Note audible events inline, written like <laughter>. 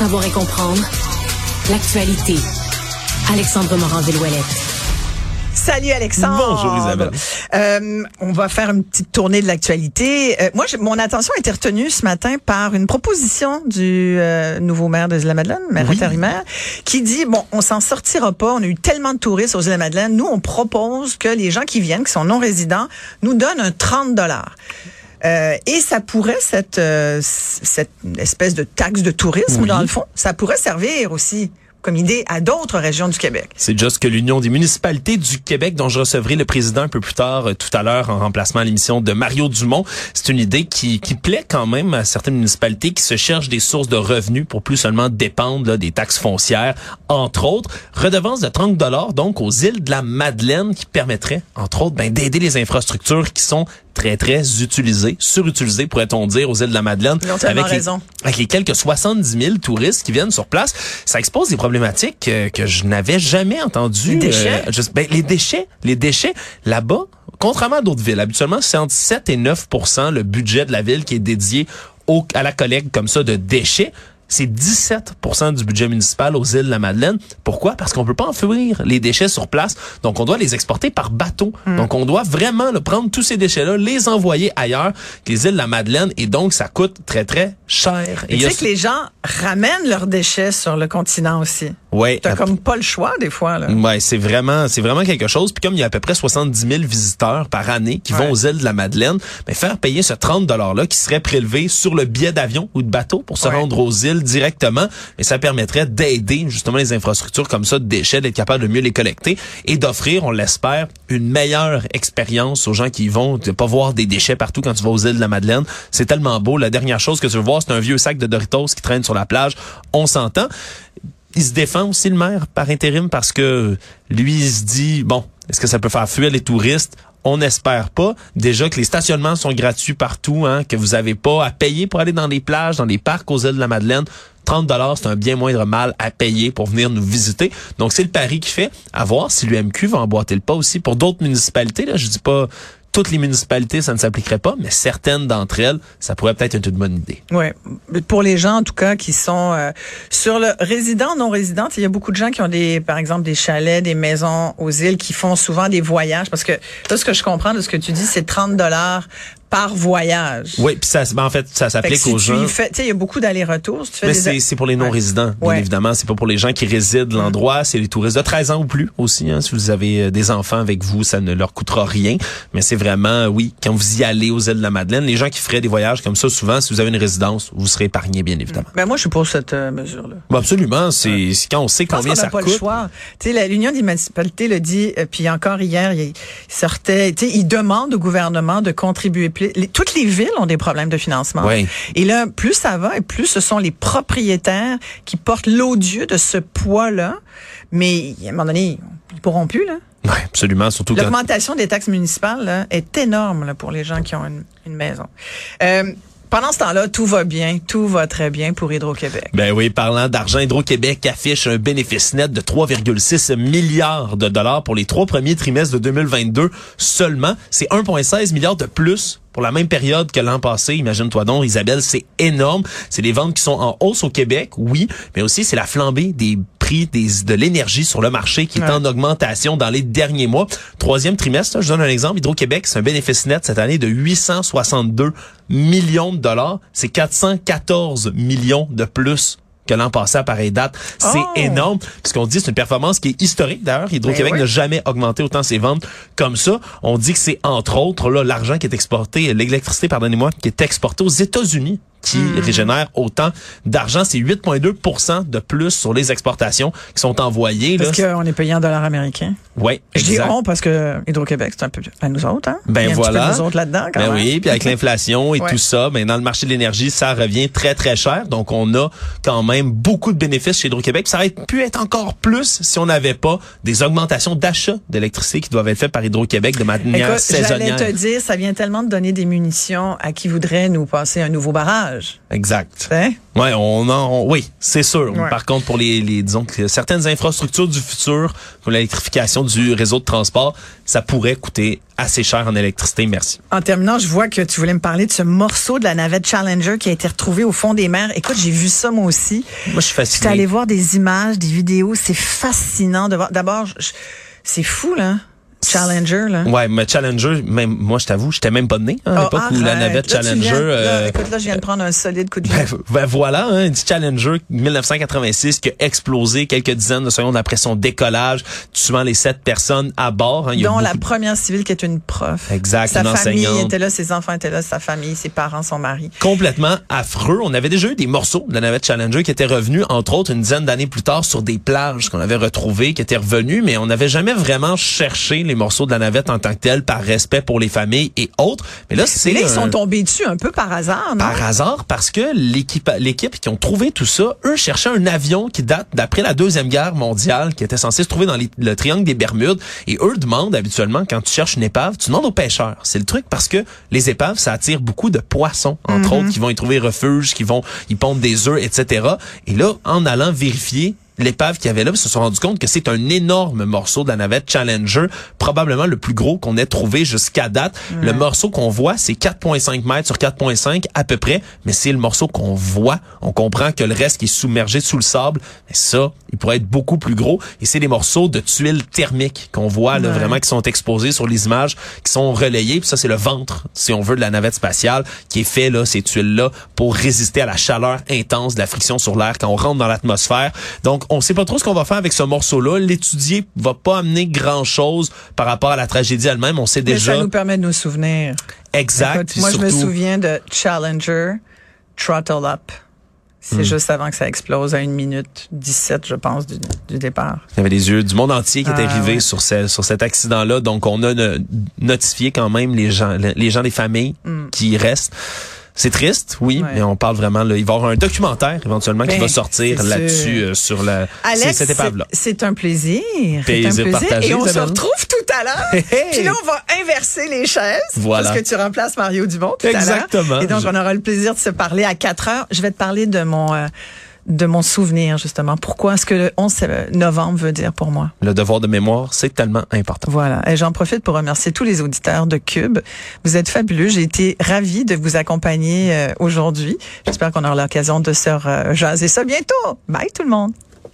savoir et comprendre l'actualité. Alexandre Morand-Villouellette. Salut Alexandre. Bonjour Isabelle. Euh, on va faire une petite tournée de l'actualité. Euh, moi, mon attention a été retenue ce matin par une proposition du euh, nouveau maire de la madeleine maire Oui. intérimaire, qui dit bon, on s'en sortira pas. On a eu tellement de touristes aux îles de la Madeleine. Nous, on propose que les gens qui viennent, qui sont non résidents, nous donnent un 30 dollars. Euh, et ça pourrait, cette, euh, cette espèce de taxe de tourisme, Oui. dans le fond, ça pourrait servir aussi comme idée à d'autres régions du Québec. C'est juste que l'Union des municipalités du Québec, dont je recevrai le président un peu plus tard, euh, tout à l'heure, en remplacement à l'émission de Mario Dumont, c'est une idée qui, qui plaît quand même à certaines municipalités qui se cherchent des sources de revenus pour plus seulement dépendre là, des taxes foncières, entre autres. Redevance de 30 dollars donc aux îles de la Madeleine qui permettrait, entre autres, ben, d'aider les infrastructures qui sont très, très utilisées, surutilisées, pourrait-on dire, aux îles de la Madeleine. Ils ont tellement avec les- raison. avec les quelques 70 000 touristes qui viennent sur place, ça expose des problématiques euh, que je n'avais jamais entendues. Les déchets? Euh, juste- ben, les déchets, les déchets là-bas, contrairement à d'autres villes, habituellement c'est entre 7 et 9% le budget de la ville qui est dédié au, à la collecte comme ça de déchets. C'est 17% du budget municipal aux îles de la Madeleine. Pourquoi? Parce qu'on peut pas enfouir les déchets sur place. Donc, on doit les exporter par bateau. Hmm. Donc, on doit vraiment prendre tous ces déchets-là, les envoyer ailleurs que les îles de la Madeleine. Et donc, ça coûte très, très cher. Et tu a sais que les gens ramènent leurs déchets sur le continent aussi. Ouais, T'as comme pas le choix des fois là. Ouais, c'est vraiment, c'est vraiment quelque chose. Puis comme il y a à peu près 70 000 visiteurs par année qui Ouais. vont aux îles de la Madeleine, ben faire payer ce 30 dollars là qui serait prélevé sur le billet d'avion ou de bateau pour se Ouais. rendre aux îles directement, mais ça permettrait d'aider justement les infrastructures comme ça de déchets, d'être capable de mieux les collecter et d'offrir, on l'espère, une meilleure expérience aux gens qui y vont, de pas voir des déchets partout quand tu vas aux îles de la Madeleine. C'est tellement beau. La dernière chose que tu veux voir, c'est un vieux sac de Doritos qui traîne sur la plage. On s'entend il se défend aussi le maire par intérim parce que lui il se dit bon est-ce que ça peut faire fuir les touristes? On n'espère pas. Déjà que les stationnements sont gratuits partout, hein, que vous avez pas à payer pour aller dans les plages, dans les parcs aux îles de la Madeleine. 30 dollars, c'est un bien moindre mal à payer pour venir nous visiter. Donc c'est le pari qu'il fait. À voir si l'UMQ va emboîter le pas aussi pour d'autres municipalités. Là, je dis pas toutes les municipalités, ça ne s'appliquerait pas, mais certaines d'entre elles, ça pourrait peut-être être une bonne idée. Ouais. Pour les gens en tout cas qui sont euh, sur le résident non résident, il y a beaucoup de gens qui ont des par exemple des chalets, des maisons aux îles qui font souvent des voyages parce que là ce que je comprends de ce que tu dis c'est 30 dollars par voyage. Oui, puis ça, ben, en fait, ça s'applique si aux tu gens. tu sais, il y a beaucoup d'allers-retours. Si Mais c'est pour les non-résidents, bien Ouais. évidemment. C'est pas pour les gens qui résident l'endroit. C'est les touristes de 13 ans ou plus aussi. Hein. Si vous avez euh, des enfants avec vous, ça ne leur coûtera rien. Mais c'est vraiment, oui, quand vous y allez aux îles de la Madeleine, les gens qui feraient des voyages comme ça, souvent, si vous avez une résidence, vous serez épargné, bien évidemment. Ben moi je suis pour cette euh, mesure là. Bon, absolument. C'est quand on sait Je pense combien qu'on ça n'a pas coûte. le choix. Tu sais, l'Union des municipalités le dit, euh, puis encore hier, il, il sortait, tu sais, il demande au gouvernement de contribuer plus. Les- toutes les villes ont des problèmes de financement. Oui. Et là, plus ça va, et plus ce sont les propriétaires qui portent l'odieux de ce poids-là. Mais à un moment donné, ils pourront plus, là. Oui, absolument. Surtout quand L'augmentation des taxes municipales là, est énorme là, pour les gens qui ont une, une maison. Euh, pendant ce temps-là, tout va bien, tout va très bien pour Hydro-Québec. Ben oui, parlant d'argent, Hydro-Québec affiche un bénéfice net de 3,6 milliards de dollars pour les trois premiers trimestres de 2022 seulement. C'est 1,16 milliards de plus pour la même période que l'an passé. Imagine-toi donc, Isabelle, c'est énorme. C'est des ventes qui sont en hausse au Québec, oui, mais aussi c'est la flambée des prix des, de l'énergie sur le marché qui est Ouais. en augmentation dans les derniers mois. Troisième trimestre, je donne un exemple. Hydro-Québec, c'est un bénéfice net cette année de 862 millions de dollars. C'est 414 millions de plus que l'an passé à pareille date. C'est Oh! énorme. Ce qu'on dit, c'est une performance qui est historique. D'ailleurs, Hydro-Québec Ben oui. n'a jamais augmenté autant ses ventes comme ça. On dit que c'est entre autres là l'argent qui est exporté, l'électricité, pardonnez-moi, qui est exportée aux États-Unis qui Hmm. régénère autant d'argent. C'est 8,2 de plus sur les exportations qui sont envoyées. Parce qu'on est payé en dollars américains. Ouais, Je dis on parce que Hydro-Québec, c'est un peu à nous autres, hein? Ben Il y a un voilà. petit peu de nous autres là-dedans, quand Ben même. oui, puis avec <laughs> l'inflation et Ouais. tout ça, ben dans le marché de l'énergie, ça revient très très cher. Donc on a quand même beaucoup de bénéfices chez Hydro-Québec. Ça aurait pu être encore plus si on n'avait pas des augmentations d'achat d'électricité qui doivent être faites par Hydro-Québec de manière Écoute, j'allais saisonnière. te dire, ça vient tellement de donner des munitions à qui voudrait nous passer un nouveau barrage. Exact. Hein? Ouais, on en, on- oui, c'est sûr. Ouais. Par contre, pour les, les, disons que certaines infrastructures du futur, comme l'électrification du réseau de transport, ça pourrait coûter assez cher en électricité. Merci. En terminant, je vois que tu voulais me parler de ce morceau de la navette Challenger qui a été retrouvé au fond des mers. Écoute, j'ai vu ça moi aussi. Moi, je suis fasciné. allée voir des images, des vidéos. C'est fascinant de voir. D'abord, je- c'est fou, là. Challenger, là. Ouais, mais Challenger, même moi, je t'avoue, j'étais même pas né hein, à Oh, l'époque où la navette Là, Challenger. viens- là, euh, écoute, là, je viens de prendre un solide coup de Ben, ben voilà, hein, une Challenger 1986 qui a explosé quelques dizaines de secondes après son décollage, tuant les sept personnes à bord. hein. Il y a dont la beaucoup- première civile qui est une prof. Exact, Sa une famille enseignante. était là, ses enfants étaient là, sa famille, ses parents, son mari. complètement affreux. On avait déjà eu des morceaux de la navette Challenger qui étaient revenus, entre autres, une dizaine d'années plus tard sur des plages qu'on avait retrouvées, qui étaient revenus, mais on n'avait jamais vraiment cherché les morceaux de la navette en tant que tel par respect pour les familles et autres. Mais là, c'est là, ils sont tombés dessus un peu par hasard, non? par hasard parce que l'équipe l'équipe qui ont trouvé tout ça, eux cherchaient un avion qui date d'après la deuxième guerre mondiale, qui était censé se trouver dans les- le triangle des Bermudes. Et eux demandent habituellement quand tu cherches une épave, tu demandes aux pêcheurs. C'est le truc parce que les épaves ça attire beaucoup de poissons entre autres qui vont y trouver refuge, qui vont y pondre des œufs, etc. Et là, en allant vérifier l'épave qu'il y avait là, ils se sont rendu compte que c'est un énorme morceau de la navette Challenger, probablement le plus gros qu'on ait trouvé jusqu'à date. Le morceau qu'on voit, c'est 4,5 mètres sur 4,5 à peu près, mais c'est le morceau qu'on voit. On comprend que le reste qui est submergé sous le sable, mais ça, il pourrait être beaucoup plus gros. Et c'est des morceaux de tuiles thermiques qu'on voit là, Ouais. vraiment qui sont exposés sur les images, qui sont relayées. Puis ça, c'est le ventre, si on veut, de la navette spatiale qui est fait là, ces tuiles-là, pour résister à la chaleur intense de la friction sur l'air quand on rentre dans l'atmosphère. Donc, on sait pas trop ce qu'on va faire avec ce morceau-là. L'étudier va pas amener grand-chose par rapport à la tragédie elle-même. On sait Mais déjà ça nous permet de nous souvenir. exact. Écoute, moi, je me souviens de Challenger, Throttle Up. C'est Hmm. juste avant que ça explose, à une minute 17, je pense, du, du départ. Il y avait des yeux du monde entier qui étaient Ah, rivés ouais. sur, ce- sur cet accident-là. Donc, on a no- notifié quand même les gens, les gens des familles qui y restent. C'est triste, oui. Ouais. mais on parle vraiment, là, il va y avoir un documentaire éventuellement qui Ben, va sortir là-dessus, euh, sur la, Alex, cette épave-là. c'est un plaisir. C'est un Plaisir plaisir. partagé, Et on se retrouve tout à l'heure. <laughs> Hey, hey. Puis là, on va inverser les chaises. Voilà. Parce que tu remplaces Mario Dumont tout à l'heure. Exactement. Et donc, on aura le plaisir de se parler à 4 heures. Je vais te parler de mon, euh, de mon souvenir, justement. Pourquoi est-ce que le 11 novembre veut dire pour moi? Le devoir de mémoire, c'est tellement important. Voilà. Et j'en profite pour remercier tous les auditeurs de Cube. Vous êtes fabuleux. J'ai été ravie de vous accompagner euh, aujourd'hui. J'espère qu'on aura l'occasion de se jaser ça bientôt. Bye tout le monde.